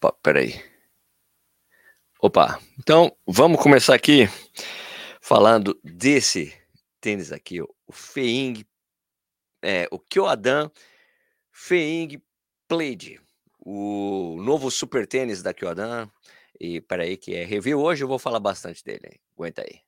Opa, peraí. Opa, então vamos começar aqui falando desse tênis aqui, o Feing, é, o Kyoadan Feing Plaid, o novo super tênis da Kyoadan. E peraí, que é review hoje, eu vou falar bastante dele. Aguenta aí.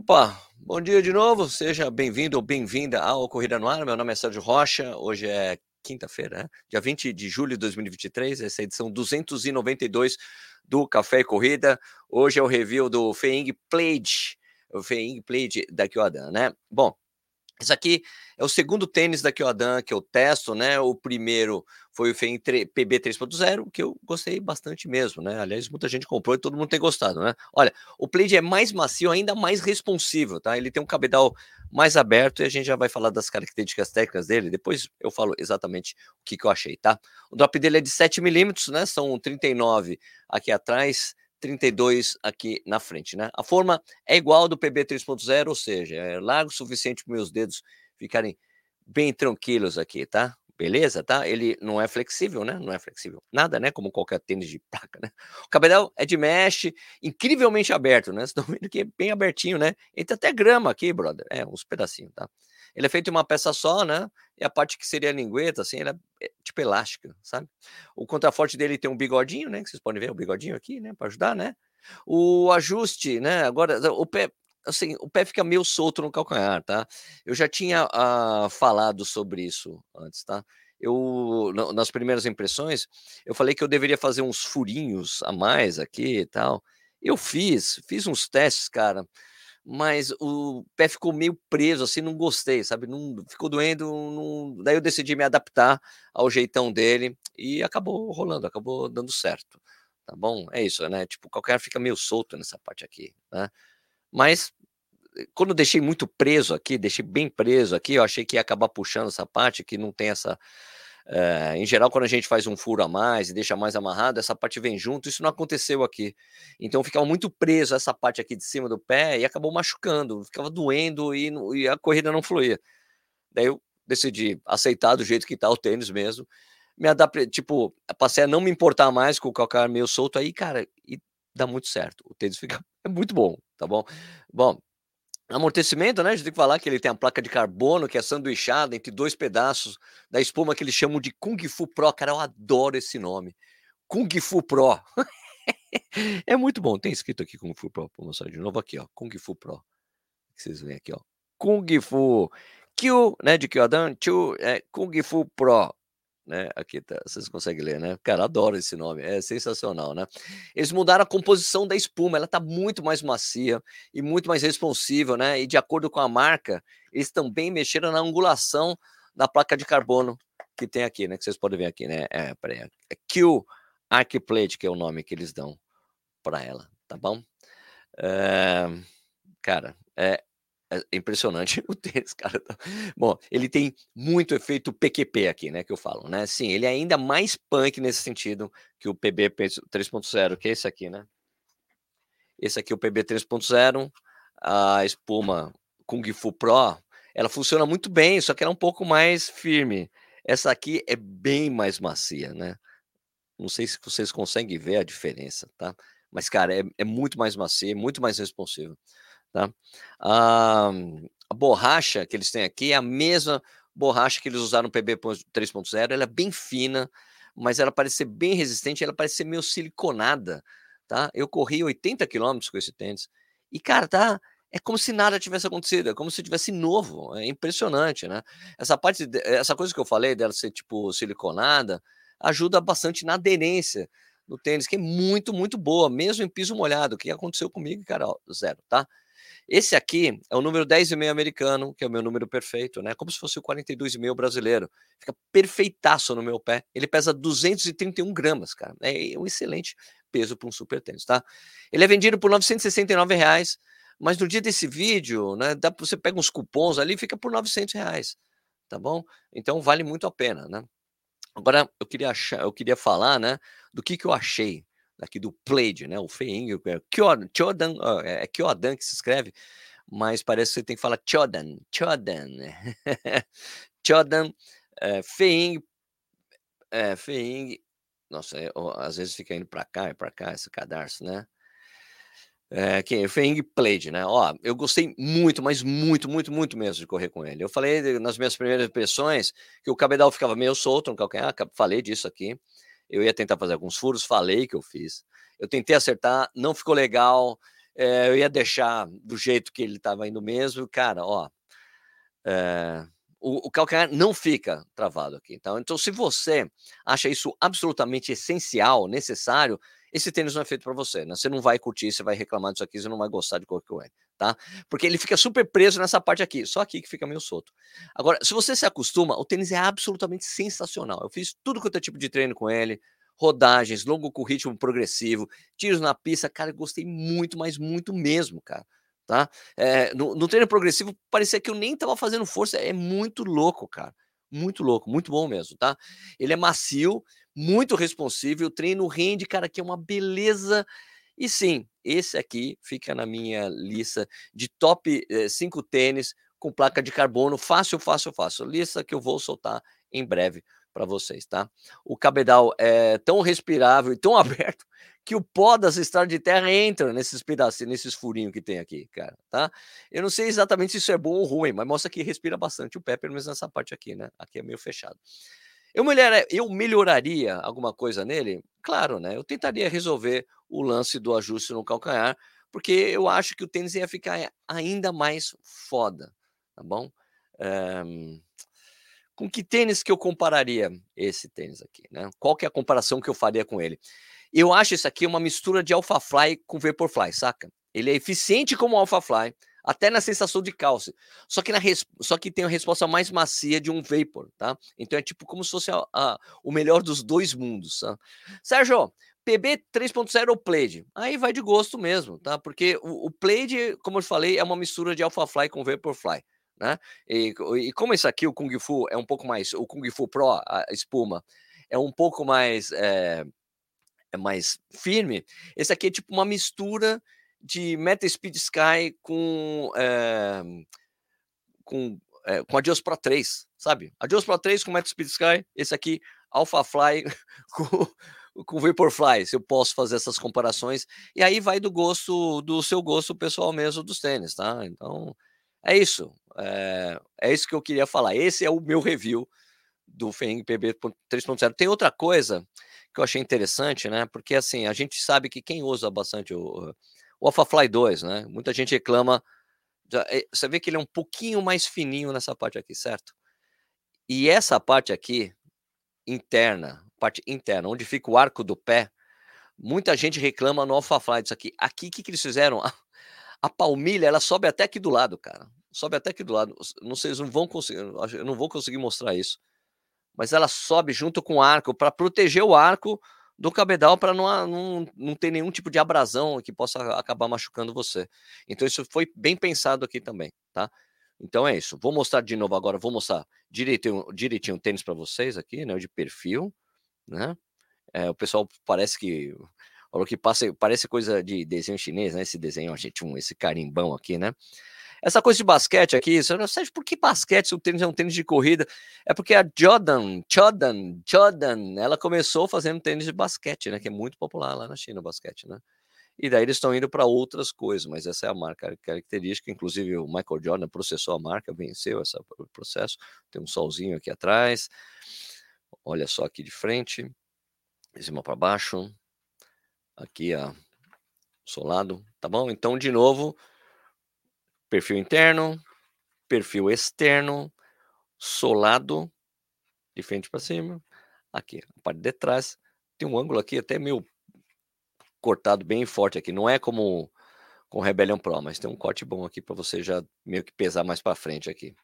Opa, bom dia de novo, seja bem-vindo ou bem-vinda ao Corrida no Ar. Meu nome é Sérgio Rocha, hoje é quinta-feira, né? dia 20 de julho de 2023, essa é a edição 292 do Café e Corrida. Hoje é o review do Feing Plate, o Feing Plate da Kyodan, né? Bom, isso aqui é o segundo tênis da Kyodan que eu testo, né? O primeiro foi o FEM PB 3.0, que eu gostei bastante mesmo, né? Aliás, muita gente comprou e todo mundo tem gostado, né? Olha, o Plaid é mais macio, ainda mais responsível, tá? Ele tem um cabedal mais aberto e a gente já vai falar das características técnicas dele. Depois eu falo exatamente o que, que eu achei, tá? O drop dele é de 7 milímetros, né? São 39 aqui atrás, 32 aqui na frente, né? A forma é igual do PB 3.0, ou seja, é largo o suficiente para meus dedos ficarem bem tranquilos aqui, tá? Beleza, tá? Ele não é flexível, né? Não é flexível. Nada, né? Como qualquer tênis de placa, né? O cabedal é de mesh, incrivelmente aberto, né? Vocês estão vendo que é bem abertinho, né? Entra até grama aqui, brother. É, uns pedacinhos, tá? Ele é feito em uma peça só, né? E a parte que seria a lingueta, assim, ela é tipo elástica, sabe? O contraforte dele tem um bigodinho, né? Que vocês podem ver o bigodinho aqui, né? Para ajudar, né? O ajuste, né? Agora, o pé, assim, o pé fica meio solto no calcanhar, tá? Eu já tinha uh, falado sobre isso antes, tá? Eu, nas primeiras impressões, eu falei que eu deveria fazer uns furinhos a mais aqui e tal. Eu fiz, fiz uns testes, cara mas o pé ficou meio preso, assim, não gostei, sabe? Não ficou doendo, não... daí eu decidi me adaptar ao jeitão dele e acabou rolando, acabou dando certo, tá bom? É isso, né? Tipo, qualquer fica meio solto nessa parte aqui, né? Mas eh, quando deixei muito preso aqui, deixei bem preso aqui, eu achei que ia acabar puxando essa parte que não tem essa é, em geral, quando a gente faz um furo a mais e deixa mais amarrado, essa parte vem junto. Isso não aconteceu aqui. Então ficava muito preso essa parte aqui de cima do pé e acabou machucando, ficava doendo e, e a corrida não fluía. Daí eu decidi aceitar do jeito que tá o tênis mesmo. Me adaptei, tipo, passei a não me importar mais com o calcanhar meio solto aí, cara, e dá muito certo. O tênis fica é muito bom, tá bom? Bom, Amortecimento, né? A gente tem que falar que ele tem a placa de carbono que é sanduichada entre dois pedaços da espuma que eles chamam de Kung Fu Pro. Cara, eu adoro esse nome. Kung Fu Pro. é muito bom. Tem escrito aqui Kung Fu Pro. Vou mostrar de novo aqui, ó. Kung Fu Pro. Vocês veem aqui, ó. Kung Fu. Q, né? De Kyodan. Chu, é Kung Fu Pro né? Aqui tá, vocês conseguem ler, né? Cara, adoro esse nome, é sensacional, né? Eles mudaram a composição da espuma, ela tá muito mais macia e muito mais responsiva, né? E de acordo com a marca, eles também mexeram na angulação da placa de carbono que tem aqui, né? Que vocês podem ver aqui, né? É, peraí, é Q Arcplate, que é o nome que eles dão para ela, tá bom? É, cara, é, é impressionante o tênis, cara. Tá bom, ele tem muito efeito PQP aqui, né, que eu falo, né? Sim, ele é ainda mais punk nesse sentido que o PB 3.0, que é esse aqui, né? Esse aqui é o PB 3.0, a espuma Kung Fu Pro, ela funciona muito bem, só que ela é um pouco mais firme. Essa aqui é bem mais macia, né? Não sei se vocês conseguem ver a diferença, tá? Mas, cara, é, é muito mais macia, muito mais responsivo. Tá? A, a borracha que eles têm aqui é a mesma borracha que eles usaram no PB 3.0, ela é bem fina, mas ela parece ser bem resistente, ela parece ser meio siliconada, tá? Eu corri 80 quilômetros com esse tênis e, cara, tá, é como se nada tivesse acontecido, é como se tivesse novo, é impressionante, né? Essa parte, essa coisa que eu falei dela ser tipo siliconada, ajuda bastante na aderência do tênis, que é muito, muito boa, mesmo em piso molhado, o que aconteceu comigo, cara, ó, zero, tá? Esse aqui é o número 10,5 americano, que é o meu número perfeito, né? Como se fosse o 42,5 brasileiro. Fica perfeitaço no meu pé. Ele pesa 231 gramas, cara. É um excelente peso para um super tênis, tá? Ele é vendido por 969 reais, mas no dia desse vídeo, né, dá, você pega uns cupons ali fica por 900 reais, tá bom? Então vale muito a pena, né? Agora eu queria achar, eu queria falar, né, do que que eu achei aqui do Plaid, né? O feinho, é Chodan, é Kyodan que se escreve, mas parece que você tem que falar Chodan, Chodan, Chodan, é, feinho, é, feinho, nossa, é, às vezes fica indo para cá e para cá esse cadarço, né? É, quem? Feng Plaid, né? Ó, eu gostei muito, mas muito, muito, muito mesmo de correr com ele. Eu falei nas minhas primeiras impressões que o cabedal ficava meio solto no calcanhar, falei disso aqui. Eu ia tentar fazer alguns furos, falei que eu fiz. Eu tentei acertar, não ficou legal. É, eu ia deixar do jeito que ele estava indo mesmo. Cara, ó, é, o, o, calcanhar não fica travado aqui. Então, então, se você acha isso absolutamente essencial, necessário, esse tênis não é feito para você, né? Você não vai curtir, você vai reclamar disso aqui, você não vai gostar de qualquer coisa, tá? Porque ele fica super preso nessa parte aqui, só aqui que fica meio solto. Agora, se você se acostuma, o tênis é absolutamente sensacional. Eu fiz tudo quanto é tipo de treino com ele, rodagens, longo com ritmo progressivo, tiros na pista, cara, gostei muito, mas muito mesmo, cara. Tá? É, no, no treino progressivo, parecia que eu nem tava fazendo força, é muito louco, cara. Muito louco, muito bom mesmo, tá? Ele é macio, muito responsivo, o treino rende, cara, que é uma beleza. E sim, esse aqui fica na minha lista de top 5 eh, tênis com placa de carbono, fácil, fácil, fácil. Lista que eu vou soltar em breve para vocês, tá? O cabedal é tão respirável e tão aberto que o pó das estradas de terra entra nesses pedacinhos, nesses furinhos que tem aqui, cara, tá? Eu não sei exatamente se isso é bom ou ruim, mas mostra que respira bastante o pé, pelo menos nessa parte aqui, né? Aqui é meio fechado. Eu, eu melhoraria alguma coisa nele? Claro, né? Eu tentaria resolver o lance do ajuste no calcanhar, porque eu acho que o tênis ia ficar ainda mais foda, tá bom? Um, com que tênis que eu compararia esse tênis aqui, né? Qual que é a comparação que eu faria com ele? Eu acho isso aqui uma mistura de Alpha Fly com Vaporfly, saca? Ele é eficiente como Alpha Fly, até na sensação de calce. Só que, na res... Só que tem a resposta mais macia de um Vapor, tá? Então é tipo como se fosse a, a, o melhor dos dois mundos, tá? Sérgio, PB 3.0 ou Plaid? Aí vai de gosto mesmo, tá? Porque o, o Plaid, como eu falei, é uma mistura de Alpha Fly com Vaporfly. Né? E, e como esse aqui, o Kung Fu, é um pouco mais. O Kung Fu Pro, a espuma, é um pouco mais. É, é mais firme. Esse aqui é tipo uma mistura de Meta Speed Sky com é, com, é, com Adios Pro 3, sabe? Adios Pro 3 com Meta Speed Sky, esse aqui Alpha Fly com, com Vaporfly, se eu posso fazer essas comparações. E aí vai do gosto, do seu gosto pessoal mesmo dos tênis, tá? Então, é isso. É, é isso que eu queria falar. Esse é o meu review do Feng PB 3.0. Tem outra coisa que eu achei interessante, né? Porque assim, a gente sabe que quem usa bastante o, o AlphaFly 2, né? Muita gente reclama. Eh, você vê que ele é um pouquinho mais fininho nessa parte aqui, certo? E essa parte aqui, interna, parte interna, onde fica o arco do pé, muita gente reclama no AlphaFly disso aqui. Aqui, o que, que eles fizeram? A, a palmilha, ela sobe até aqui do lado, cara. Sobe até aqui do lado. Não sei, eles não vão conseguir, eu não vou conseguir mostrar isso mas ela sobe junto com o arco para proteger o arco do cabedal para não, não, não ter nenhum tipo de abrasão que possa acabar machucando você. Então isso foi bem pensado aqui também, tá? Então é isso. Vou mostrar de novo agora, vou mostrar direitinho, direitinho o tênis para vocês aqui, né? De perfil, né? É, o pessoal parece que falou que passa, parece coisa de desenho chinês, né? Esse desenho, gente, um, esse carimbão aqui, né? Essa coisa de basquete aqui, você não sabe por que basquete, se o tênis é um tênis de corrida? É porque a Jordan, Jordan, Jordan, ela começou fazendo tênis de basquete, né? Que é muito popular lá na China, o basquete, né? E daí eles estão indo para outras coisas, mas essa é a marca característica. Inclusive, o Michael Jordan processou a marca, venceu esse processo. Tem um solzinho aqui atrás. Olha só aqui de frente, de cima para baixo. Aqui, ó, solado, tá bom? Então, de novo, perfil interno, perfil externo, solado, de frente para cima. Aqui, a parte de trás. Tem um ângulo aqui até meio cortado bem forte aqui. Não é como com Rebellion Pro, mas tem um corte bom aqui para você já meio que pesar mais para frente aqui.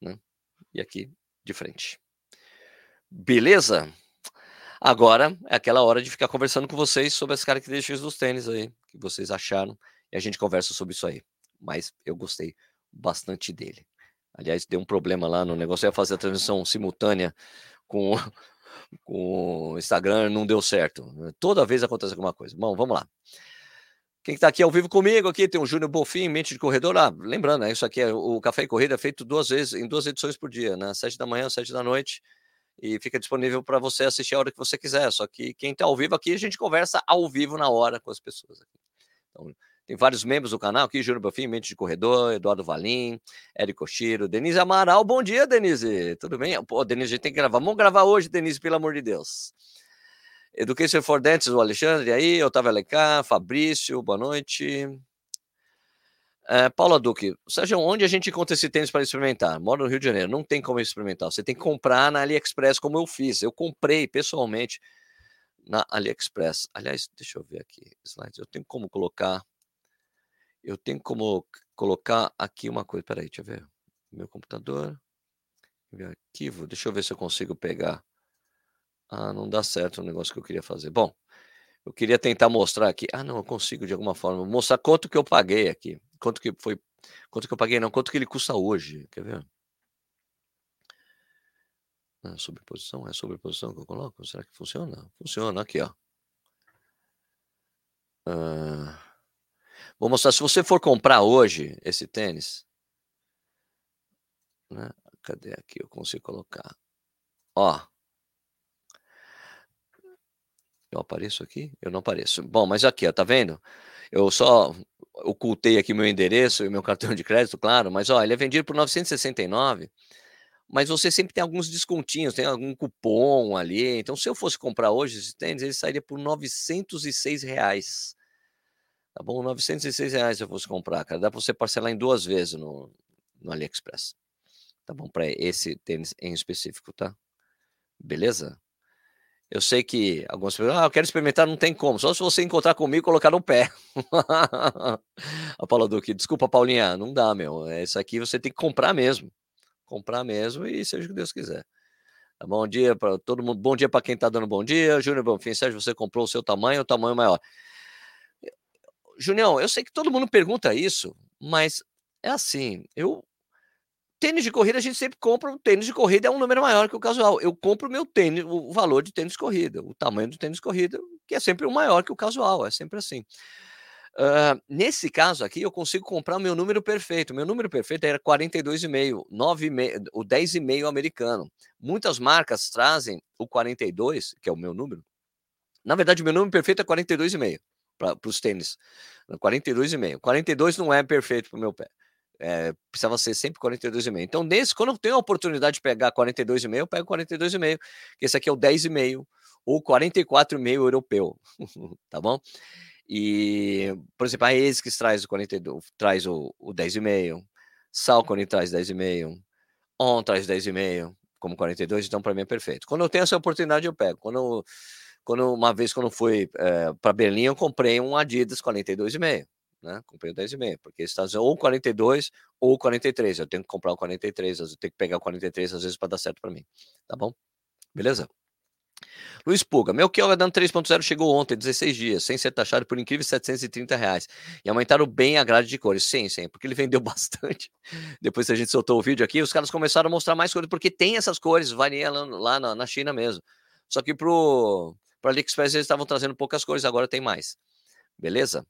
Né? E aqui de frente. Beleza? Agora é aquela hora de ficar conversando com vocês sobre as características dos tênis aí, que vocês acharam, e a gente conversa sobre isso aí mas eu gostei bastante dele. Aliás, deu um problema lá no negócio, eu ia fazer a transmissão simultânea com, com o Instagram não deu certo. Toda vez acontece alguma coisa. Bom, vamos lá. Quem está aqui ao vivo comigo aqui tem o Júnior Bofim, mente de corredor. Ah, lembrando, né, isso aqui é o Café e Corrida é feito duas vezes, em duas edições por dia, né? Sete da manhã, sete da noite. E fica disponível para você assistir a hora que você quiser. Só que quem está ao vivo aqui, a gente conversa ao vivo na hora com as pessoas. Aqui. Então, tem vários membros do canal aqui, Júnior Bofim, Mente de Corredor, Eduardo Valim, Érico Chiro, Denise Amaral. Bom dia, Denise. Tudo bem? Pô, Denise, a gente tem que gravar. Vamos gravar hoje, Denise, pelo amor de Deus. Education for Dentes, o Alexandre aí, Otávio Alencar, Fabrício, boa noite. É, Paula Duque, Sérgio, onde a gente encontra esse tênis para experimentar? Moro no Rio de Janeiro, não tem como experimentar. Você tem que comprar na AliExpress, como eu fiz. Eu comprei pessoalmente na AliExpress. Aliás, deixa eu ver aqui, slides. Eu tenho como colocar. Eu tenho como colocar aqui uma coisa. Peraí, deixa eu ver. Meu computador. Meu arquivo. Deixa eu ver se eu consigo pegar. Ah, não dá certo o negócio que eu queria fazer. Bom, eu queria tentar mostrar aqui. Ah, não, eu consigo de alguma forma mostrar quanto que eu paguei aqui. Quanto que foi. Quanto que eu paguei, não, quanto que ele custa hoje. Quer ver? Ah, sobreposição, é sobreposição que eu coloco? Será que funciona? Funciona, aqui, ó. Ah, vou mostrar, se você for comprar hoje esse tênis, né? Cadê aqui? Eu consigo colocar. Ó, eu apareço aqui? Eu não apareço. Bom, mas aqui, ó, tá vendo? Eu só ocultei aqui meu endereço e meu cartão de crédito, claro, mas ó, ele é vendido por 969, mas você sempre tem alguns descontinhos, tem algum cupom ali. Então, se eu fosse comprar hoje esse tênis, ele sairia por 906 reais. Tá bom? 906 reais se eu fosse comprar, cara. Dá para você parcelar em duas vezes no, no AliExpress. Tá bom? Para esse tênis em específico, tá? Beleza? Eu sei que algumas pessoas, ah, eu quero experimentar, não tem como, só se você encontrar comigo e colocar no pé. a Paula Duque, desculpa, Paulinha, não dá, meu. É, isso aqui você tem que comprar mesmo. Comprar mesmo e seja o que Deus quiser. Tá bom dia para todo mundo. Bom dia para quem está dando bom dia. Júnior Bonfim, Sérgio, você comprou o seu tamanho ou tamanho maior? Junião, eu sei que todo mundo pergunta isso, mas é assim, eu Tênis de corrida a gente sempre compra, o tênis de corrida é um número maior que o casual. Eu compro o meu tênis, o valor de tênis de corrida, o tamanho do tênis de corrida, que é sempre o maior que o casual, é sempre assim. Uh, nesse caso aqui, eu consigo comprar o meu número perfeito. Meu número perfeito era 42,5, 9,5, o 10,5 americano. Muitas marcas trazem o 42, que é o meu número. Na verdade, meu número perfeito é 42,5 para os tênis. 42,5. 42 não é perfeito para o meu pé. É, precisava ser sempre 42,5. Então, nesse, quando eu tenho a oportunidade de pegar 42,5, eu pego 42,5, que esse aqui é o 10,5 ou 44,5 europeu, tá bom? E, por exemplo, a ASICS traz o 42, traz o, o 10,5, Salcone traz 10,5, On traz 10,5 como 42, então para mim é perfeito. Quando eu tenho essa oportunidade, eu pego. Quando, quando uma vez quando eu fui é, para Berlim, eu comprei um Adidas 42,5 né? Comprei o 10,5, porque está ou 42 ou 43. Eu tenho que comprar o 43, eu tenho que pegar o 43 às vezes para dar certo para mim. Tá bom? Beleza? Luiz Puga, meu Kiel dando 3.0 chegou ontem, 16 dias, sem ser taxado por incríveis 730 reais. E aumentaram bem a grade de cores. Sim, sim, porque ele vendeu bastante. Depois que a gente soltou o vídeo aqui, os caras começaram a mostrar mais cores, porque tem essas cores, varia lá, na, na, China mesmo. Só que pro, pro AliExpress eles estavam trazendo poucas cores, agora tem mais. Beleza?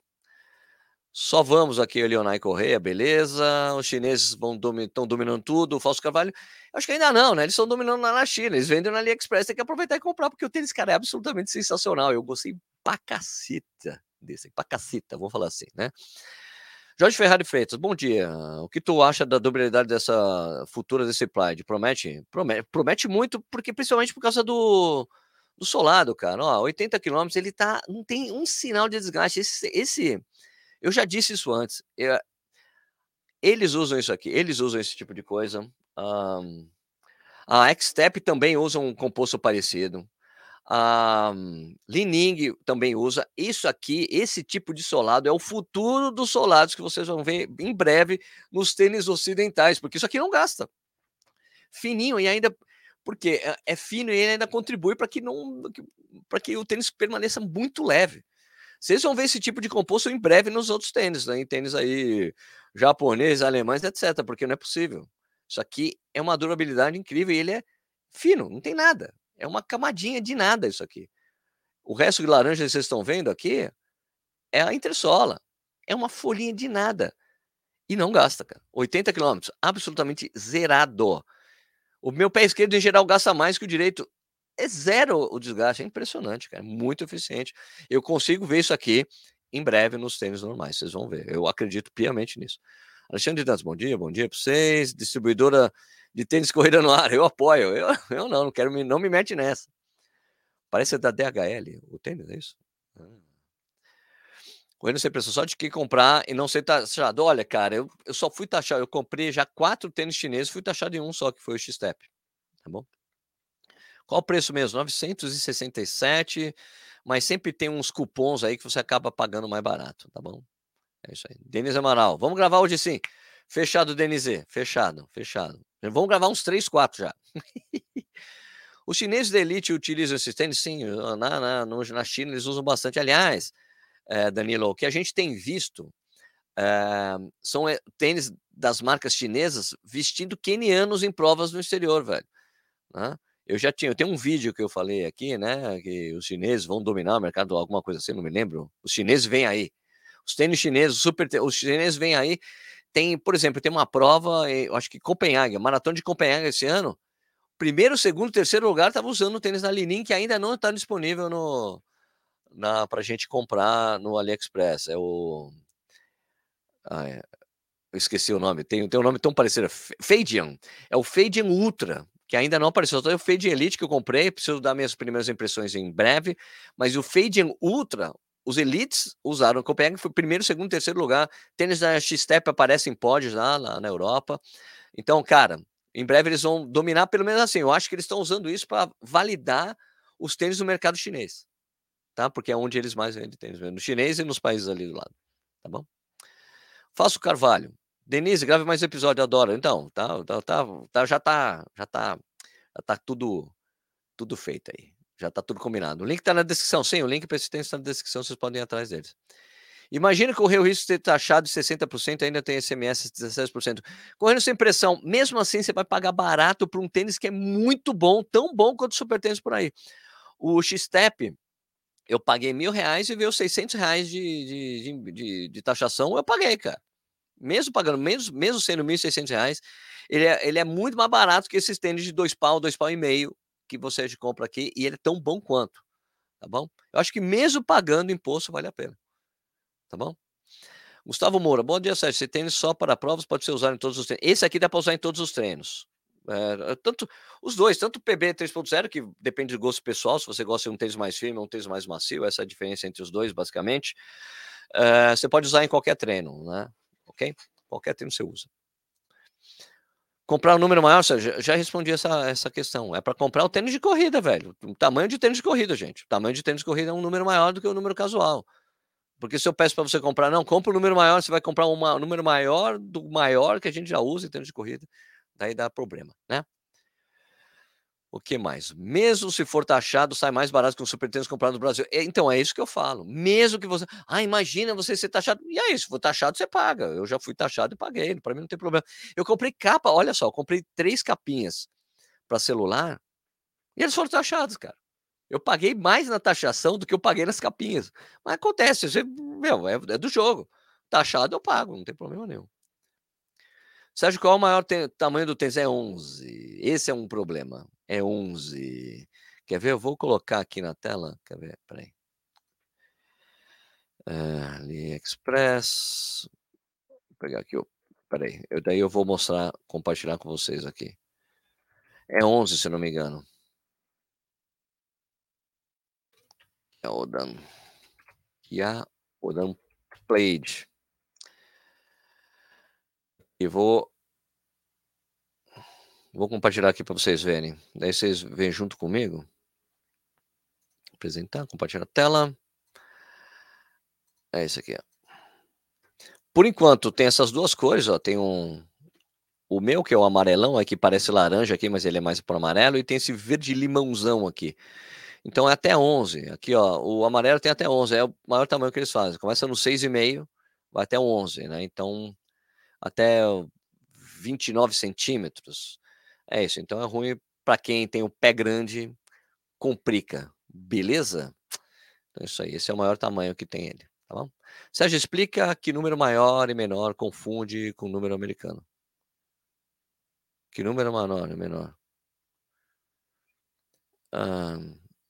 Só vamos aqui, Leonai Correia, beleza. Os chineses estão domi dominando tudo, o Falso Carvalho. Acho que ainda não, né? Eles estão dominando lá na China, eles vendem na AliExpress, tem que aproveitar e comprar, porque o tênis, cara, é absolutamente sensacional. Eu gostei pra caceta desse, pra caceta, vamos falar assim, né? Jorge Ferrari Freitas, bom dia. O que tu acha da durabilidade dessa futura desse Pride? Promete? Promete, promete muito, porque principalmente por causa do, do solado, cara. Ó, 80 km, ele tá. Não tem um sinal de desgaste. Esse, esse eu já disse isso antes. Eu, eh, eles usam isso aqui, eles usam esse tipo de coisa. Um, a Xtep também usa um composto parecido. A um, Lining também usa. Isso aqui, esse tipo de solado é o futuro dos solados que vocês vão ver em breve nos tênis ocidentais, porque isso aqui não gasta. Fininho e ainda porque é, é fino e ele ainda contribui para que para que o tênis permaneça muito leve. Vocês vão ver esse tipo de composto em breve nos outros tênis, né? em tênis aí japoneses, alemães, etc., porque não é possível. Isso aqui é uma durabilidade incrível e ele é fino, não tem nada. É uma camadinha de nada isso aqui. O resto de laranja que vocês estão vendo aqui é a entressola. É uma folhinha de nada. E não gasta, cara. 80 quilômetros, absolutamente zerado. O meu pé esquerdo, em geral, gasta mais que o direito. É zero o desgaste. É impressionante, cara. Muito eficiente. Eu consigo ver isso aqui em breve nos tênis normais. Vocês vão ver. Eu acredito piamente nisso. Alexandre Dantas, bom dia, bom dia para vocês. Distribuidora de tênis corrida no ar, eu apoio. Eu, eu não, não quero me, não me mete nessa. Parece da DHL, o tênis, é isso? Ah. Correndo sem pressão, só de que comprar e não ser taxado. Olha, cara, eu, eu só fui taxado, eu comprei já quatro tênis chineses, fui taxado em um só, que foi o X-Step. Tá bom? Qual o preço mesmo? 967, mas sempre tem uns cupons aí que você acaba pagando mais barato, tá bom? É isso aí. Denis Amaral, vamos gravar hoje sim. Fechado, Denise. Fechado, fechado. Vamos gravar uns 3, 4 já. Os chineses da elite utilizam esses tênis? Sim, na, na, na China eles usam bastante. Aliás, é, Danilo, o que a gente tem visto é, são tênis das marcas chinesas vestindo kenianos em provas no exterior, velho. Né? Eu já tinha, eu tenho um vídeo que eu falei aqui, né, que os chineses vão dominar o mercado, alguma coisa assim, não me lembro. Os chineses vêm aí. Os tênis chineses, super, os chineses vêm aí. Tem, por exemplo, tem uma prova, eu acho que Copenhague, maratona de Copenhague esse ano. Primeiro, segundo, terceiro lugar estava usando o tênis da Linin, que ainda não está disponível no, na para gente comprar no AliExpress. É o. Ah, é. Eu esqueci o nome. Tem, tem um nome tão parecido. Fadian. É o Fadian Ultra, que ainda não apareceu. Só é o Fadian Elite que eu comprei. Preciso dar minhas primeiras impressões em breve. Mas o Fadian Ultra, os elites usaram. O foi primeiro, segundo, terceiro lugar. Tênis da X-Step aparece em pódios lá, lá na Europa. Então, cara, em breve eles vão dominar, pelo menos assim. Eu acho que eles estão usando isso para validar os tênis no mercado chinês tá? Porque é onde eles mais vendem tênis, no chinês e nos países ali do lado, tá bom? Faço Carvalho. Denise, grave mais episódio, adoro. Então, tá, tá, tá, tá, já tá, já tá, já tá tudo, tudo feito aí. Já tá tudo combinado. O link tá na descrição. Sim, o link tênis tá na descrição, vocês podem ir atrás deles. Imagina correr o risco de ter taxado de 60% e ainda tem SMS de 16%. Correndo sem pressão, mesmo assim você vai pagar barato por um tênis que é muito bom, tão bom quanto o super tênis por aí. O X-Step, eu paguei mil reais e veio 600 reais de, de, de, de, taxação, eu paguei, cara. Mesmo pagando, mesmo, mesmo sendo 1.600 reais, ele é, ele é muito mais barato que esses tênis de dois pau, dois pau e meio que você compra aqui, e ele é tão bom quanto, tá bom? Eu acho que mesmo pagando imposto vale a pena, tá bom? Gustavo Moura, bom dia, Sérgio. Esse tênis só para provas pode ser usado em todos os treinos. Esse aqui dá para usar em todos os treinos. É, tanto os dois, tanto o PB 3.0, que depende do gosto pessoal, se você gosta de um tênis mais firme ou um tênis mais macio, essa é a diferença entre os dois, basicamente. É, você pode usar em qualquer treino, né? Ok? Qualquer treino você usa. Comprar um número maior, já, respondi essa, essa questão. É para comprar o tênis de corrida, velho. O tamanho de tênis de corrida, gente. O tamanho de tênis de corrida é um número maior do que o número casual. Porque se eu peço para você comprar, não, compra um número maior, você vai comprar uma, um número maior do maior que a gente já usa em tênis de corrida daí dá problema, né? O que mais? Mesmo se for taxado, sai mais barato que um super tênis comprado no Brasil. Então, é isso que eu falo. Mesmo que você. Ah, imagina você ser taxado. E aí, se for taxado, você paga. Eu já fui taxado e paguei. Para mim não tem problema. Eu comprei capa, olha só, eu comprei três capinhas para celular e eles foram taxados, cara. Eu paguei mais na taxação do que eu paguei nas capinhas. Mas acontece, você, meu, é, é do jogo. Taxado eu pago, não tem problema nenhum. Sérgio, qual é o maior tamanho do tênis? É 11. Esse é um problema. É 11. Quer ver? Eu vou colocar aqui na tela. Quer ver? Peraí. Uh, AliExpress. Vou pegar aqui. Peraí. Eu, daí eu vou mostrar, compartilhar com vocês aqui. É 11, se não me engano. É o Dan. a Odan Played. E vou vou compartilhar aqui para vocês verem. Daí vocês vêm junto comigo. Apresentar, compartilhar a tela. É esse aqui, ó. Por enquanto tem essas duas cores, ó, tem um o meu que é o amarelão, aqui parece laranja aqui, mas ele é mais para amarelo e tem esse verde limãozão aqui. Então é até 11. Aqui, ó, o amarelo tem até 11, é o maior tamanho que eles fazem. Começa no 6,5, vai até 11, né? Então até 29 centímetros. É isso. Então é ruim para quem tem o pé grande complica. Beleza? Então, isso aí. Esse é o maior tamanho que tem ele. Tá bom? Sérgio, explica que número maior e menor confunde com número americano. Que número maior e menor? Ah,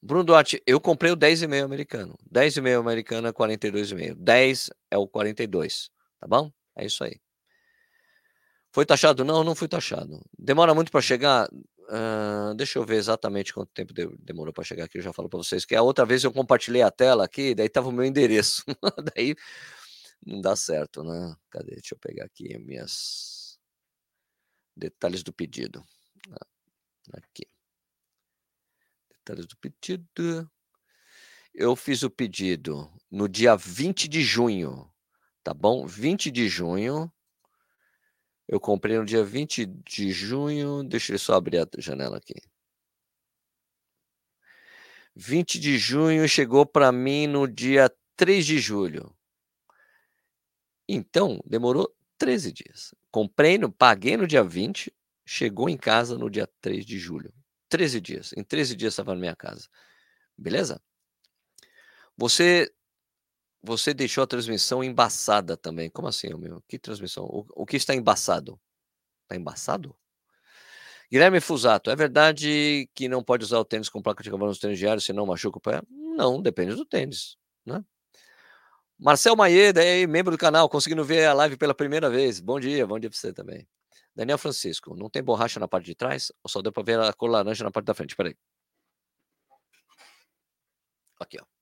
Bruno Duarte, eu comprei o 10,5 americano. 10,5 americano é 42,5. 10 é o 42. Tá bom? É isso aí. Foi taxado? Não, não fui taxado. Demora muito para chegar? Uh, deixa eu ver exatamente quanto tempo demorou para chegar aqui. Eu já falo para vocês que a outra vez eu compartilhei a tela aqui, daí estava o meu endereço. daí não dá certo, né? Cadê? Deixa eu pegar aqui minhas detalhes do pedido. Ah, aqui. Detalhes do pedido. Eu fiz o pedido no dia 20 de junho, tá bom? 20 de junho eu comprei no dia 20 de junho. Deixa eu só abrir a janela aqui. 20 de junho chegou para mim no dia 3 de julho. Então, demorou 13 dias. Comprei, no, paguei no dia 20, chegou em casa no dia 3 de julho. 13 dias. Em 13 dias estava na minha casa. Beleza? Você você deixou a transmissão embaçada também. Como assim, meu? Que transmissão? O, o que está embaçado? Está embaçado? Guilherme Fusato, é verdade que não pode usar o tênis com placa de cavalo nos tênis diários, senão machuca o pé? Não, depende do tênis, né? Marcel Maeda, membro do canal, conseguindo ver a live pela primeira vez. Bom dia, bom dia para você também. Daniel Francisco, não tem borracha na parte de trás? Ou só deu para ver a cor laranja na parte da frente? Peraí. Aqui, ó.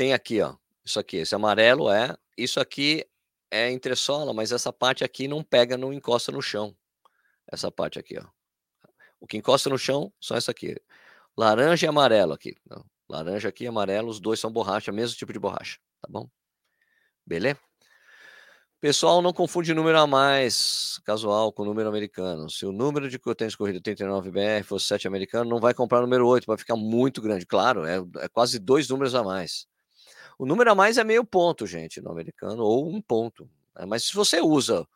Tem aqui, ó. Isso aqui, esse amarelo é. Isso aqui é entressola, mas essa parte aqui não pega, não encosta no chão. Essa parte aqui, ó. O que encosta no chão são essa aqui. Laranja e amarelo aqui. Laranja aqui e amarelo, os dois são borracha, mesmo tipo de borracha, tá bom? Beleza? Pessoal, não confunde número a mais casual com número americano. Se o número de tênis corrida 39BR fosse 7 americano, não vai comprar número 8, vai ficar muito grande. Claro, é, é quase dois números a mais. O número a mais é meio ponto, gente, no americano, ou um ponto. Né? Mas se você usa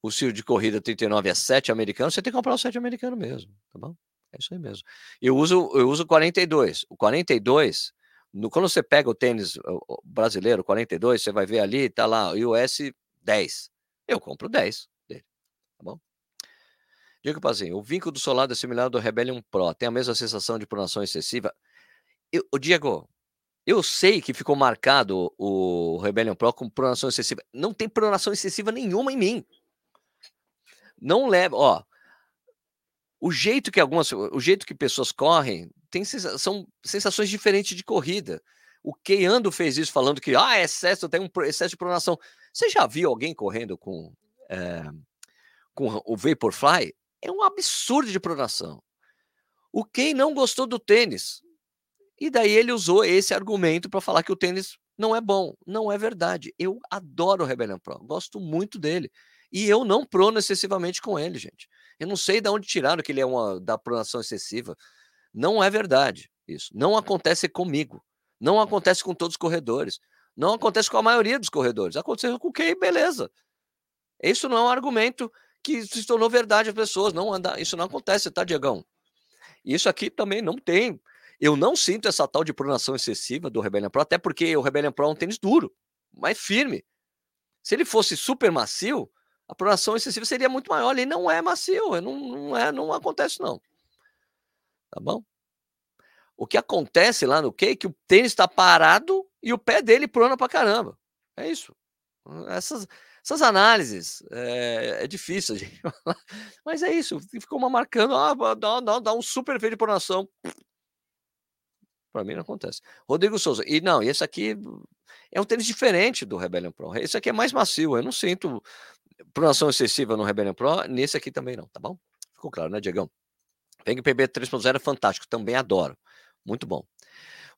o Ciro de corrida 39 a 7 americano, você tem que comprar o 7 americano mesmo, tá bom? É isso aí mesmo. Eu uso eu uso 42. O 42, no, quando você pega o tênis brasileiro 42, você vai ver ali, tá lá, US 10. Eu compro 10 dele, tá bom? Diego Pazinho, o vínculo do solado é similar ao do Rebellion Pro, tem a mesma sensação de pronação excessiva. Eu, Diego, eu sei que ficou marcado o Rebellion Pro com pronação excessiva. Não tem pronação excessiva nenhuma em mim. Não leva, ó. O jeito que algumas, o jeito que pessoas correm, tem são sensações diferentes de corrida. O Keiando fez isso falando que ah, excesso, tem um excesso de pronação. Você já viu alguém correndo com é, com o Vaporfly? É um absurdo de pronação. O Kei não gostou do tênis. E daí ele usou esse argumento para falar que o tênis não é bom. Não é verdade. Eu adoro o Rebellion Pro, gosto muito dele. E eu não prono excessivamente com ele, gente. Eu não sei de onde tiraram que ele é uma da pronação excessiva. Não é verdade isso. Não acontece comigo. Não acontece com todos os corredores. Não acontece com a maioria dos corredores. Aconteceu com quem? Beleza. Isso não é um argumento que se tornou verdade às pessoas. Não anda, isso não acontece, tá, Diegão? Isso aqui também não tem eu não sinto essa tal de pronação excessiva do Rebellion Pro, até porque o Rebellion Pro é um tênis duro, mais firme. Se ele fosse super macio, a pronação excessiva seria muito maior. Ele não é macio, não, não, é, não acontece não. Tá bom? O que acontece lá no K que o tênis está parado e o pé dele prona pra caramba. É isso. Essas, essas análises é, é difícil, gente. Mas é isso. Ficou uma marcando, ah, dá, dá, dá um super efeito de pronação. Para mim não acontece. Rodrigo Souza. E não, esse aqui é um tênis diferente do Rebellion Pro. Esse aqui é mais macio. Eu não sinto pronação excessiva no Rebellion Pro. Nesse aqui também não, tá bom? Ficou claro, né, Diegão? Peng PB 3.0 é fantástico. Também adoro. Muito bom.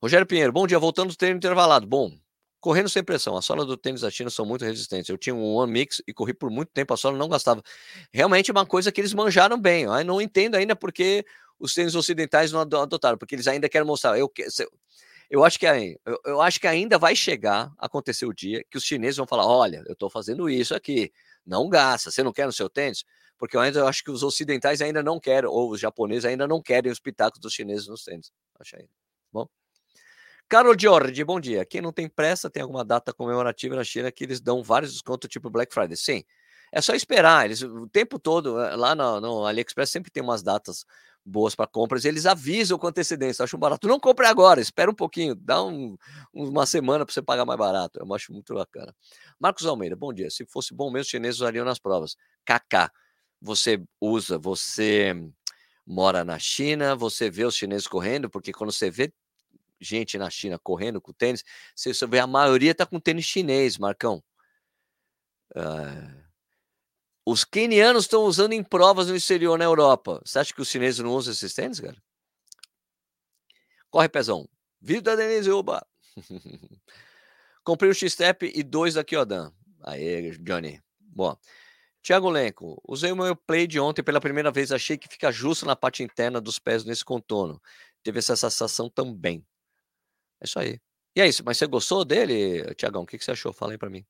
Rogério Pinheiro. Bom dia. Voltando do treino intervalado. Bom. Correndo sem pressão. As solas do tênis da China são muito resistentes. Eu tinha um One Mix e corri por muito tempo. A sola não gastava. Realmente é uma coisa que eles manjaram bem. Eu não entendo ainda porque os tênis ocidentais não adotaram, porque eles ainda querem mostrar. Eu, eu, acho que, eu, eu acho que ainda vai chegar, acontecer o dia, que os chineses vão falar: olha, eu estou fazendo isso aqui, não gasta, você não quer no seu tênis? porque eu ainda acho que os ocidentais ainda não querem, ou os japoneses ainda não querem os pitacos dos chineses nos tênis. Acho aí. Bom. Carol Jorge, bom dia. Quem não tem pressa, tem alguma data comemorativa na China que eles dão vários descontos, tipo Black Friday? Sim. É só esperar. Eles, o tempo todo, eh, lá no, no AliExpress, sempre tem umas datas boas para compras. Eles avisam com antecedência. Acho barato. Não compre agora, espera um pouquinho, dá um, uma semana para você pagar mais barato. Eu acho muito bacana. Marcos Almeida, bom dia. Se fosse bom mesmo, os chineses usariam nas provas. KK, você usa, você mora na China, você vê os chineses correndo, porque quando você vê gente na China correndo com tênis, você vê a maioria está com tênis chinês, Marcão. Uh, os quenianos estão usando em provas no exterior na Europa. Você acha que os chineses não usam esses tênis, cara? Corre, pezão. Vida Denise Uba. Comprei o X-Step e dois da Kyodan. Aê, Johnny. Bom. Tiago Lenco, usei o meu play de ontem pela primeira vez, achei que fica justo na parte interna dos pés nesse contorno. Teve essa sensação também. É isso aí. E é isso, mas você gostou dele, Tiagão? O que você achou? Fala aí pra mim.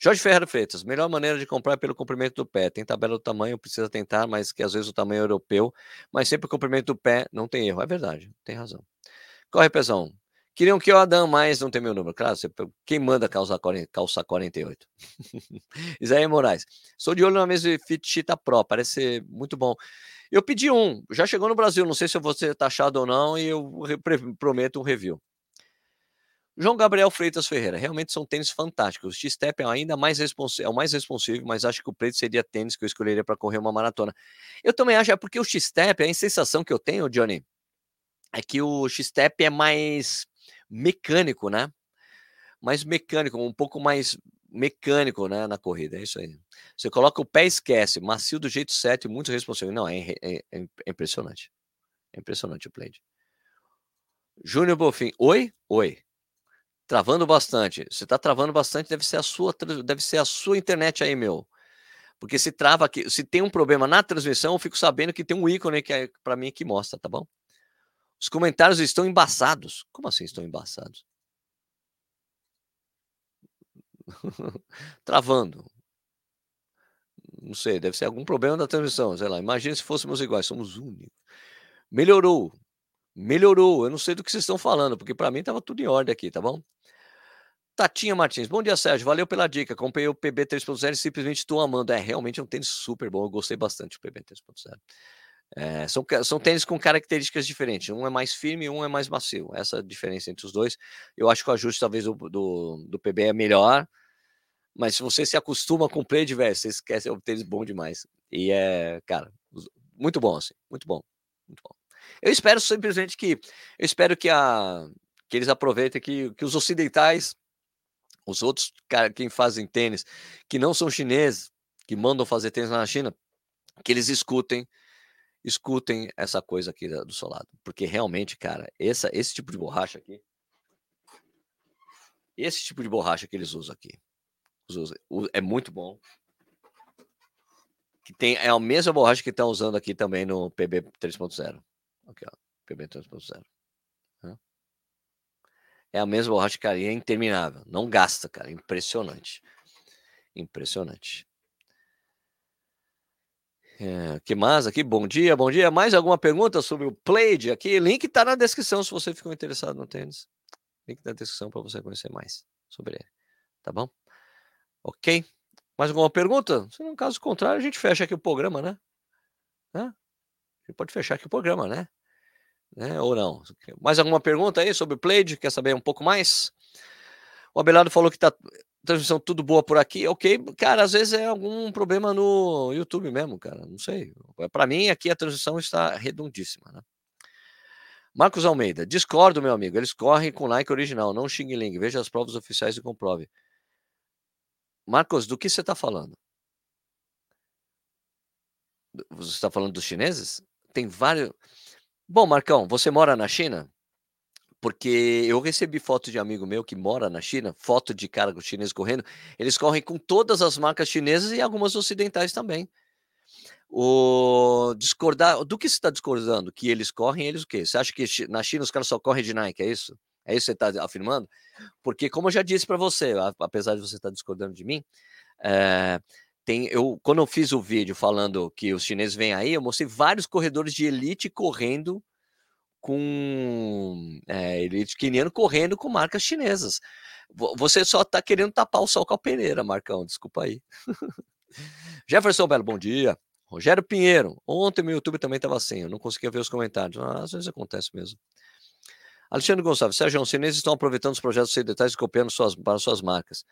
Jorge Ferreira Freitas, melhor maneira de comprar é pelo comprimento do pé. Tem tabela do tamanho, precisa tentar, mas que às vezes o tamanho é europeu, mas sempre o comprimento do pé não tem erro. É verdade, tem razão. Corre, pesão. Queriam que eu Adam, mas não tem meu número. Claro, você, quem manda calça, calça 48? Isaías Moraes. Sou de olho na mesa Fit Chita Pro, parece muito bom. Eu pedi um, já chegou no Brasil, não sei se eu vou ser taxado ou não, e eu prometo um review. João Gabriel Freitas Ferreira, realmente são tênis fantásticos. O X-Step é ainda mais é o mais responsivo, mas acho que o preto seria tênis que eu escolheria para correr uma maratona. Eu também acho, é porque o X-Step, a sensação que eu tenho, Johnny, é que o X-Step é mais mecânico, né? Mais mecânico, um pouco mais mecânico, né, na corrida, é isso aí. Você coloca o pé esquece, macio do jeito certo e muito responsável. Não, é, é, é, é impressionante. É impressionante o Blade. Júnior Bofim, oi? Oi. Travando bastante. Você está travando bastante, deve ser a sua, deve ser a sua internet aí, meu. Porque se trava aqui, se tem um problema na transmissão, eu fico sabendo que tem um ícone que é para mim que mostra, tá bom? Os comentários estão embaçados. Como assim estão embaçados? Travando. Não sei, deve ser algum problema da transmissão, sei lá. Imagina se fôssemos iguais, somos únicos. Melhorou. Melhorou. Eu não sei do que vocês estão falando, porque para mim estava tudo em ordem aqui, tá bom? Tatinha Martins, bom dia, Sérgio. Valeu pela dica. Comprei o PB 3.0 e simplesmente estou amando. É realmente um tênis super bom. Eu gostei bastante do PB 3.0. É, são, são tênis com características diferentes. Um é mais firme um é mais macio. Essa é diferença entre os dois. Eu acho que o ajuste, talvez, do, do, do PB é melhor. Mas se você se acostuma com o play velho, você esquece, é um tênis bom demais. E é, cara, muito bom, assim. Muito bom. Muito bom. Eu espero simplesmente que. Eu espero que, a, que eles aproveitem que, que os ocidentais os outros cara, quem fazem tênis, que não são chineses, que mandam fazer tênis na China, que eles escutem, escutem essa coisa aqui do solado. Porque realmente, cara, essa, esse tipo de borracha aqui, esse tipo de borracha que eles usam aqui, é muito bom. Que tem, é a mesma borracha que estão usando aqui também no PB 3.0. Aqui, ó, PB 3.0. É a mesma borracha, cara, é interminável. Não gasta, cara. Impressionante. Impressionante. É, que mais aqui? Bom dia, bom dia. Mais alguma pergunta sobre o Plaid aqui? Link está na descrição se você ficou interessado no tênis. Link na descrição para você conhecer mais sobre ele. Tá bom? Ok? Mais alguma pergunta? Se no caso contrário, a gente fecha aqui o programa, né? né? A gente pode fechar aqui o programa, né? Né? Ou não? Mais alguma pergunta aí sobre o Played? Quer saber um pouco mais? O Abelardo falou que tá transmissão tudo boa por aqui. Ok, cara, às vezes é algum problema no YouTube mesmo, cara. Não sei. Para mim, aqui a transmissão está redondíssima, né? Marcos Almeida, discordo, meu amigo. Eles correm com Nike original, não Xing Ling. Veja as provas oficiais e comprove. Marcos, do que você está falando? Você está falando dos chineses? Tem vários. Bom, Marcão, você mora na China? Porque eu recebi foto de amigo meu que mora na China, foto de cara chinês correndo. Eles correm com todas as marcas chinesas e algumas ocidentais também. O discordar, do que você está discordando? Que eles correm, eles o quê? Você acha que na China os caras só correm de Nike? É isso? É isso que você está afirmando? Porque, como eu já disse para você, apesar de você estar tá discordando de mim, é, tem, eu, quando eu fiz o vídeo falando que os chineses vêm aí, eu mostrei vários corredores de elite correndo com é, elite queniano correndo com marcas chinesas. Você só está querendo tapar o sol com a peneira, Marcão. Desculpa aí. Jefferson Belo, bom dia. Rogério Pinheiro, ontem meu YouTube também estava assim, eu não conseguia ver os comentários. Ah, às vezes acontece mesmo. Alexandre Gonçalves, Sérgio, os chineses estão aproveitando os projetos ocidentais e copiando suas, para suas marcas.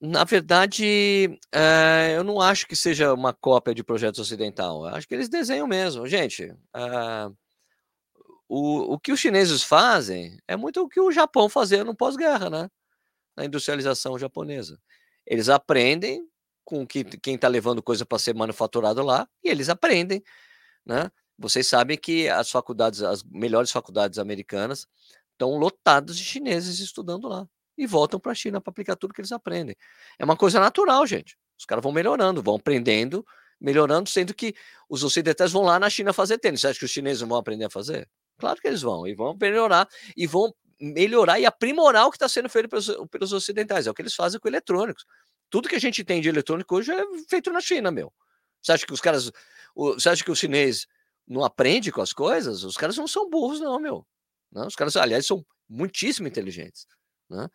Na verdade, é, eu não acho que seja uma cópia de projetos ocidental. Eu acho que eles desenham mesmo. Gente, é, o, o que os chineses fazem é muito o que o Japão fazia no pós-guerra, né? Na industrialização japonesa. Eles aprendem com que, quem está levando coisa para ser manufaturado lá e eles aprendem, né? Vocês sabem que as faculdades, as melhores faculdades americanas, estão lotadas de chineses estudando lá e voltam para a China para aplicar tudo que eles aprendem. É uma coisa natural, gente. Os caras vão melhorando, vão aprendendo, melhorando, sendo que os ocidentais vão lá na China fazer tênis. Você acha que os chineses vão aprender a fazer? Claro que eles vão, e vão melhorar, e vão melhorar e aprimorar o que está sendo feito pelos, pelos ocidentais. É o que eles fazem com eletrônicos. Tudo que a gente tem de eletrônico hoje é feito na China, meu. Você acha que os caras. O, você acha que o chinês não aprende com as coisas? Os caras não são burros, não, meu. Não, os caras, aliás, são muitíssimo inteligentes. Né?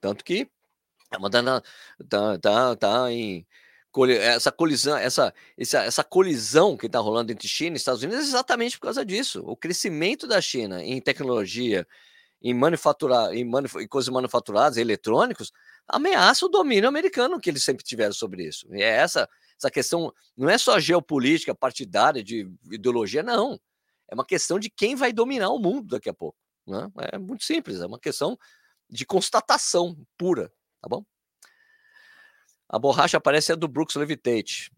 Tanto que é uma dana, tá, tá, tá em essa colisão, essa, essa, essa colisão que está rolando entre China e Estados Unidos é exatamente por causa disso. O crescimento da China em tecnologia, em manufaturar, em, manuf em coisas manufaturadas, eletrônicos, ameaça o domínio americano que eles sempre tiveram sobre isso. E é essa essa questão não é só geopolítica, partidária, de ideologia, não. É uma questão de quem vai dominar o mundo daqui a pouco. Né? É muito simples, é uma questão de constatação pura, tá bom? A borracha parece a do Brooks Levitate.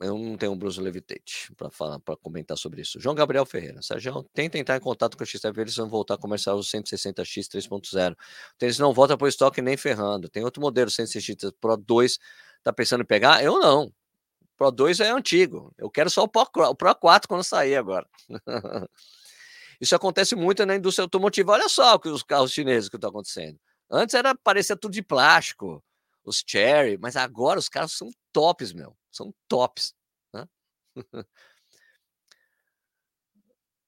Eu não tenho um Bruce Levitate para falar, para comentar sobre isso. João Gabriel Ferreira. Sérgio, tenta entrar em contato com a XTV, eles vão voltar a começar o 160X 3.0. Eles não voltam para o estoque nem ferrando. Tem outro modelo 160X Pro 2, tá pensando em pegar? Eu não. Pro 2 é antigo. Eu quero só o o Pro 4 quando sair agora. Isso acontece muito na indústria automotiva. Olha só os carros chineses que estão acontecendo. Antes era parecia tudo de plástico, os Cherry, mas agora os carros são tops, meu. São tops. Né?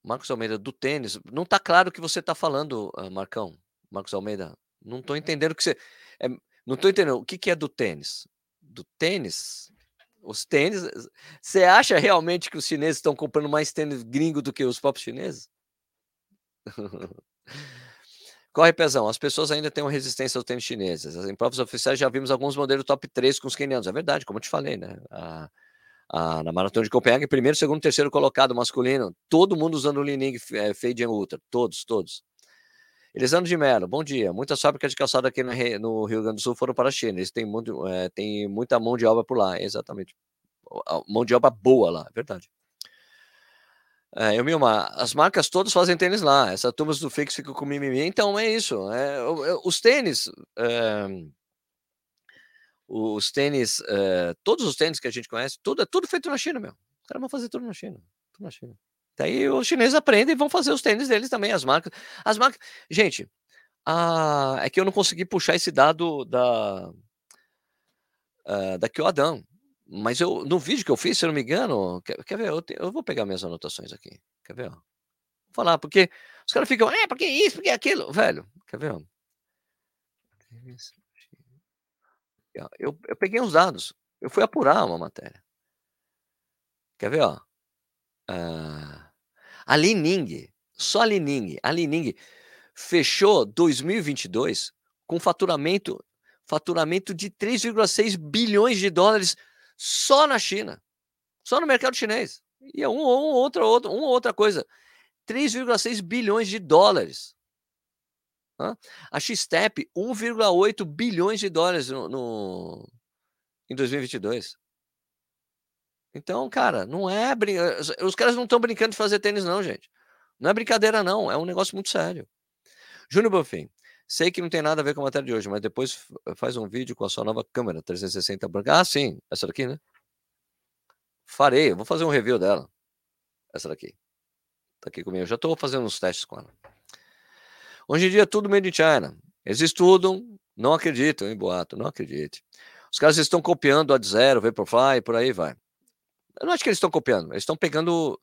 Marcos Almeida, do tênis. Não está claro o que você está falando, ah, Marcão. Marcos Almeida. Não estou entendendo o que você. É, não estou entendendo. O que, que é do tênis? Do tênis? Os tênis. Você acha realmente que os chineses estão comprando mais tênis gringo do que os próprios chineses? Corre, Pezão. As pessoas ainda têm uma resistência aos tênis chineses. Em provas oficiais já vimos alguns modelos top 3 com os quenianos. É verdade, como eu te falei, né? A, a, na Maratona de Copenhague, primeiro, segundo, terceiro colocado masculino. Todo mundo usando o Lining é, Fade Ultra. Todos, todos. Elisandro de Mello, bom dia. Muitas fábricas de calçado aqui no, no, Rio Grande do Sul foram para a China. Eles têm, muito, é, têm muita mão de obra por lá. Exatamente. Mão de obra boa lá, é verdade. É, eu, Milmar, as marcas todas fazem tênis lá. Essa turma do Fix fica com mimimi. Então é isso. É, os tênis. É, os tênis, é, todos os tênis que a gente conhece, tudo é tudo feito na China, meu. Os caras vão fazer tudo na China. Tudo na China. Daí os chineses aprendem e vão fazer os tênis deles também, as marcas. As marcas. Gente, a, é que eu não consegui puxar esse dado da. Uh, da. Mas eu, no vídeo que eu fiz, se eu não me engano, quer, quer ver? Eu, te, eu, vou pegar minhas anotações aqui. Quer ver? Vou falar, porque os caras ficam, é, porque isso, porque aquilo, velho. Quer ver? Eu, eu peguei uns dados. Eu fui apurar uma matéria. Quer ver? Ó? Ah, a Lining, só a Lining, a Lining fechou 2022 com faturamento faturamento de 3,6 bilhões de dólares só na China, só no mercado chinês. E é um, um outra, outra, uma outra coisa. 3,6 bilhões de dólares. A Xtep, 1,8 bilhões de dólares no, no, em 2022. Então, cara, não é. Brin... Os caras não estão brincando de fazer tênis, não, gente. Não é brincadeira, não. É um negócio muito sério. Júnior Bonfim, Sei que não tem nada a ver com a matéria de hoje, mas depois faz um vídeo com a sua nova câmera 360 branca. Ah, sim, essa daqui, né? Farei, vou fazer um review dela. Essa daqui. Tá aqui comigo. Eu já estou fazendo uns testes com ela. Hoje em dia, tudo made in China. Eles estudam, não acreditam em boato, não acredite. Os caras estão copiando a zero, Vaporfly, por aí vai. Eu não acho que eles estão copiando, eles estão pegando.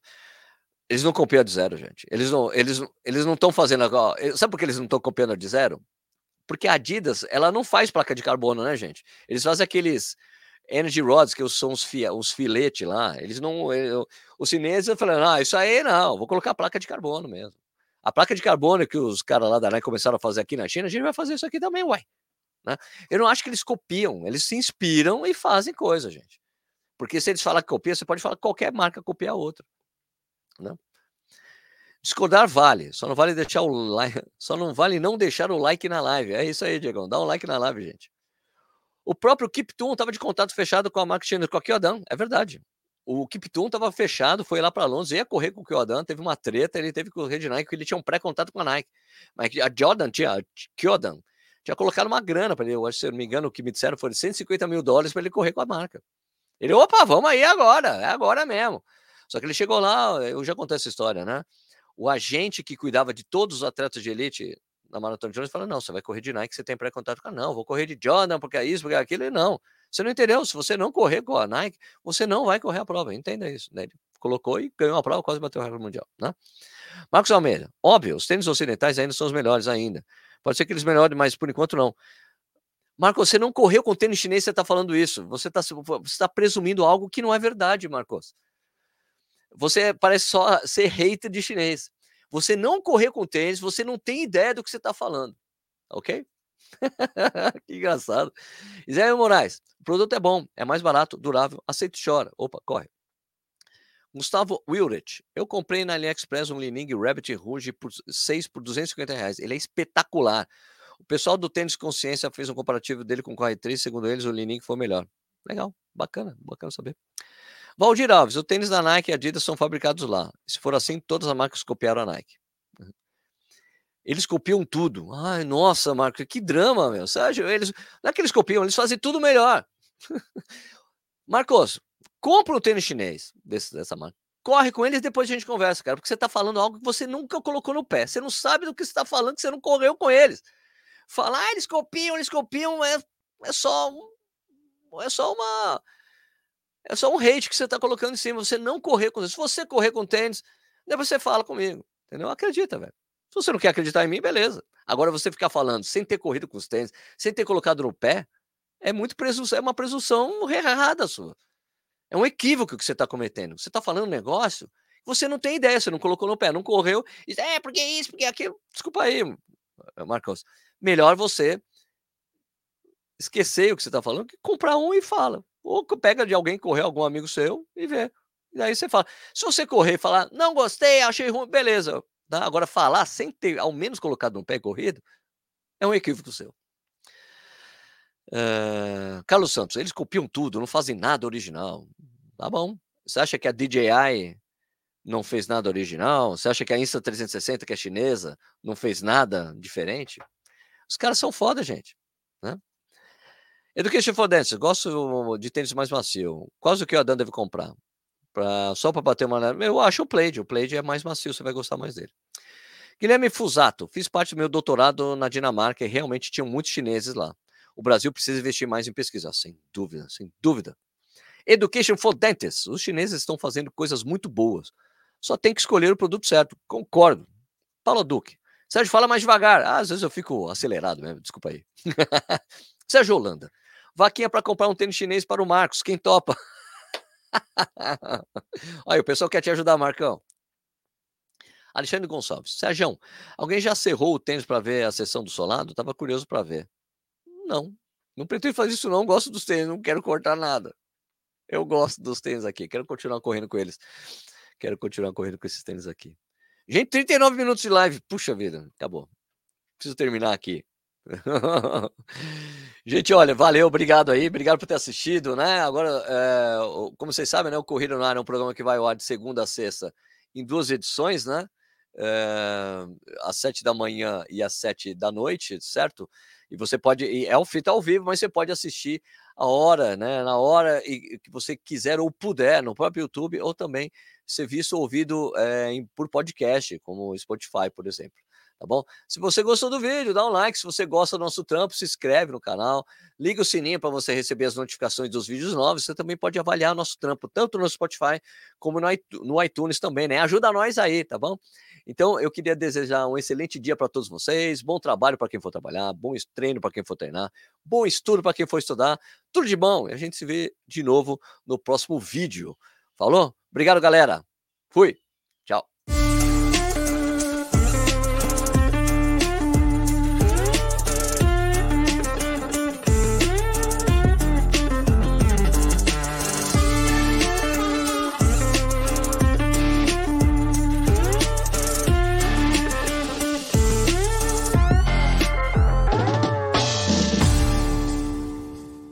Eles não copiam de zero, gente. Eles não eles, eles não estão fazendo. Sabe por que eles não estão copiando de zero? Porque a Adidas, ela não faz placa de carbono, né, gente? Eles fazem aqueles energy rods, que são os, os filetes lá. Eles não. Eu, os chineses falando, ah, isso aí não, vou colocar placa de carbono mesmo. A placa de carbono que os caras lá da Nike começaram a fazer aqui na China, a gente vai fazer isso aqui também, uai. Né? Eu não acho que eles copiam, eles se inspiram e fazem coisa, gente. Porque se eles falam que copia, você pode falar que qualquer marca copia a outra. Né? Discordar vale, só não vale deixar o like, só não vale não deixar o like na live. É isso aí, Diegão. Dá um like na live, gente. O próprio Kiptoon estava de contato fechado com a marca chinesa, com a Kyodan, é verdade. O Kiptoon estava fechado, foi lá para Londres, ia correr com o Kyodan, teve uma treta, ele teve que correr de Nike, ele tinha um pré-contato com a Nike. Mas a Jordan tinha, a Kyodan, tinha colocado uma grana para ele, eu acho, se eu não me engano, o que me disseram foi 150 mil dólares para ele correr com a marca. Ele, opa, vamos aí agora, é agora mesmo. Só que ele chegou lá, eu já contei essa história, né? O agente que cuidava de todos os atletas de elite na Maratona de Jones falou: não, você vai correr de Nike, você tem pré-contato com não, vou correr de Jordan, porque é isso, porque é aquilo, e não. Você não entendeu? Se você não correr com a Nike, você não vai correr a prova. Entenda isso. Né? Ele colocou e ganhou a prova, quase bateu o recorde mundial. Né? Marcos Almeida, óbvio, os tênis ocidentais ainda são os melhores ainda. Pode ser que eles melhorem, mas por enquanto não. Marcos, você não correu com tênis chinês, você está falando isso. Você está tá presumindo algo que não é verdade, Marcos. Você parece só ser hater de chinês. Você não correr com tênis, você não tem ideia do que você está falando. Ok? que engraçado. Zé Moraes, o produto é bom, é mais barato, durável, aceito e chora. Opa, corre. Gustavo Wilrich, eu comprei na AliExpress um Lining Rabbit Rouge por 6 por 250 reais. Ele é espetacular. O pessoal do Tênis Consciência fez um comparativo dele com o Corre 3, segundo eles, o Lining foi melhor. Legal, bacana, bacana saber. Valdir Alves, o tênis da Nike e Adidas são fabricados lá. Se for assim, todas as marcas copiaram a Nike. Uhum. Eles copiam tudo. Ai, nossa, Marco, que drama, meu. Sérgio, eles, não é que eles copiam, eles fazem tudo melhor. Marcos, compra um tênis chinês desse, dessa marca. Corre com eles depois a gente conversa, cara, porque você está falando algo que você nunca colocou no pé. Você não sabe do que você está falando, que você não correu com eles. Falar, ah, eles copiam, eles copiam, é, é só é só uma é só um hate que você está colocando em cima. Você não correr com Se você correr com tênis, depois você fala comigo. Entendeu? Acredita, velho. Se você não quer acreditar em mim, beleza. Agora você ficar falando sem ter corrido com os tênis, sem ter colocado no pé, é muito presunção, é uma presunção errada sua. É um equívoco que você está cometendo. Você está falando um negócio você não tem ideia, você não colocou no pé, não correu, e é, porque isso, porque aquilo. Desculpa aí, Marcos. Melhor você esquecer o que você está falando que comprar um e fala. Ou pega de alguém correr, algum amigo seu, e vê. E aí você fala. Se você correr e falar, não gostei, achei ruim, beleza. Tá? Agora, falar sem ter ao menos colocado um pé corrido é um equívoco seu. Uh, Carlos Santos, eles copiam tudo, não fazem nada original. Tá bom. Você acha que a DJI não fez nada original? Você acha que a Insta360, que é chinesa, não fez nada diferente? Os caras são foda, gente. Né? Education for Dance, gosto de tênis mais macio. Quase o que o Adam deve comprar? Pra, só para bater uma. Eu acho o Plaid. O Plaid é mais macio, você vai gostar mais dele. Guilherme Fusato, fiz parte do meu doutorado na Dinamarca e realmente tinham muitos chineses lá. O Brasil precisa investir mais em pesquisa, sem dúvida, sem dúvida. Education for Dentists, os chineses estão fazendo coisas muito boas. Só tem que escolher o produto certo. Concordo. Paulo Duque. Sérgio, fala mais devagar. Ah, às vezes eu fico acelerado mesmo, desculpa aí. Sérgio Holanda. Vaquinha para comprar um tênis chinês para o Marcos. Quem topa? Olha, o pessoal quer te ajudar, Marcão. Alexandre Gonçalves. Sérgio, alguém já cerrou o tênis para ver a sessão do solado? Tava curioso para ver. Não, não pretendo fazer isso não. Gosto dos tênis, não quero cortar nada. Eu gosto dos tênis aqui, quero continuar correndo com eles. Quero continuar correndo com esses tênis aqui. Gente, 39 minutos de live. Puxa vida, acabou. Preciso terminar aqui. Gente, olha, valeu, obrigado aí, obrigado por ter assistido, né? Agora, é, como vocês sabem, né, o Corrida no Ar é um programa que vai ao ar de segunda a sexta em duas edições, né? É, às sete da manhã e às sete da noite, certo? E você pode, é o feito ao vivo, mas você pode assistir a hora, né? Na hora e, que você quiser ou puder, no próprio YouTube, ou também ser visto ou ouvido é, em, por podcast, como Spotify, por exemplo tá bom? Se você gostou do vídeo, dá um like. Se você gosta do nosso trampo, se inscreve no canal, liga o sininho para você receber as notificações dos vídeos novos. Você também pode avaliar nosso trampo tanto no Spotify como no iTunes também, né? Ajuda nós aí, tá bom? Então, eu queria desejar um excelente dia para todos vocês, bom trabalho para quem for trabalhar, bom treino para quem for treinar, bom estudo para quem for estudar, tudo de bom. E a gente se vê de novo no próximo vídeo. Falou? Obrigado, galera. Fui.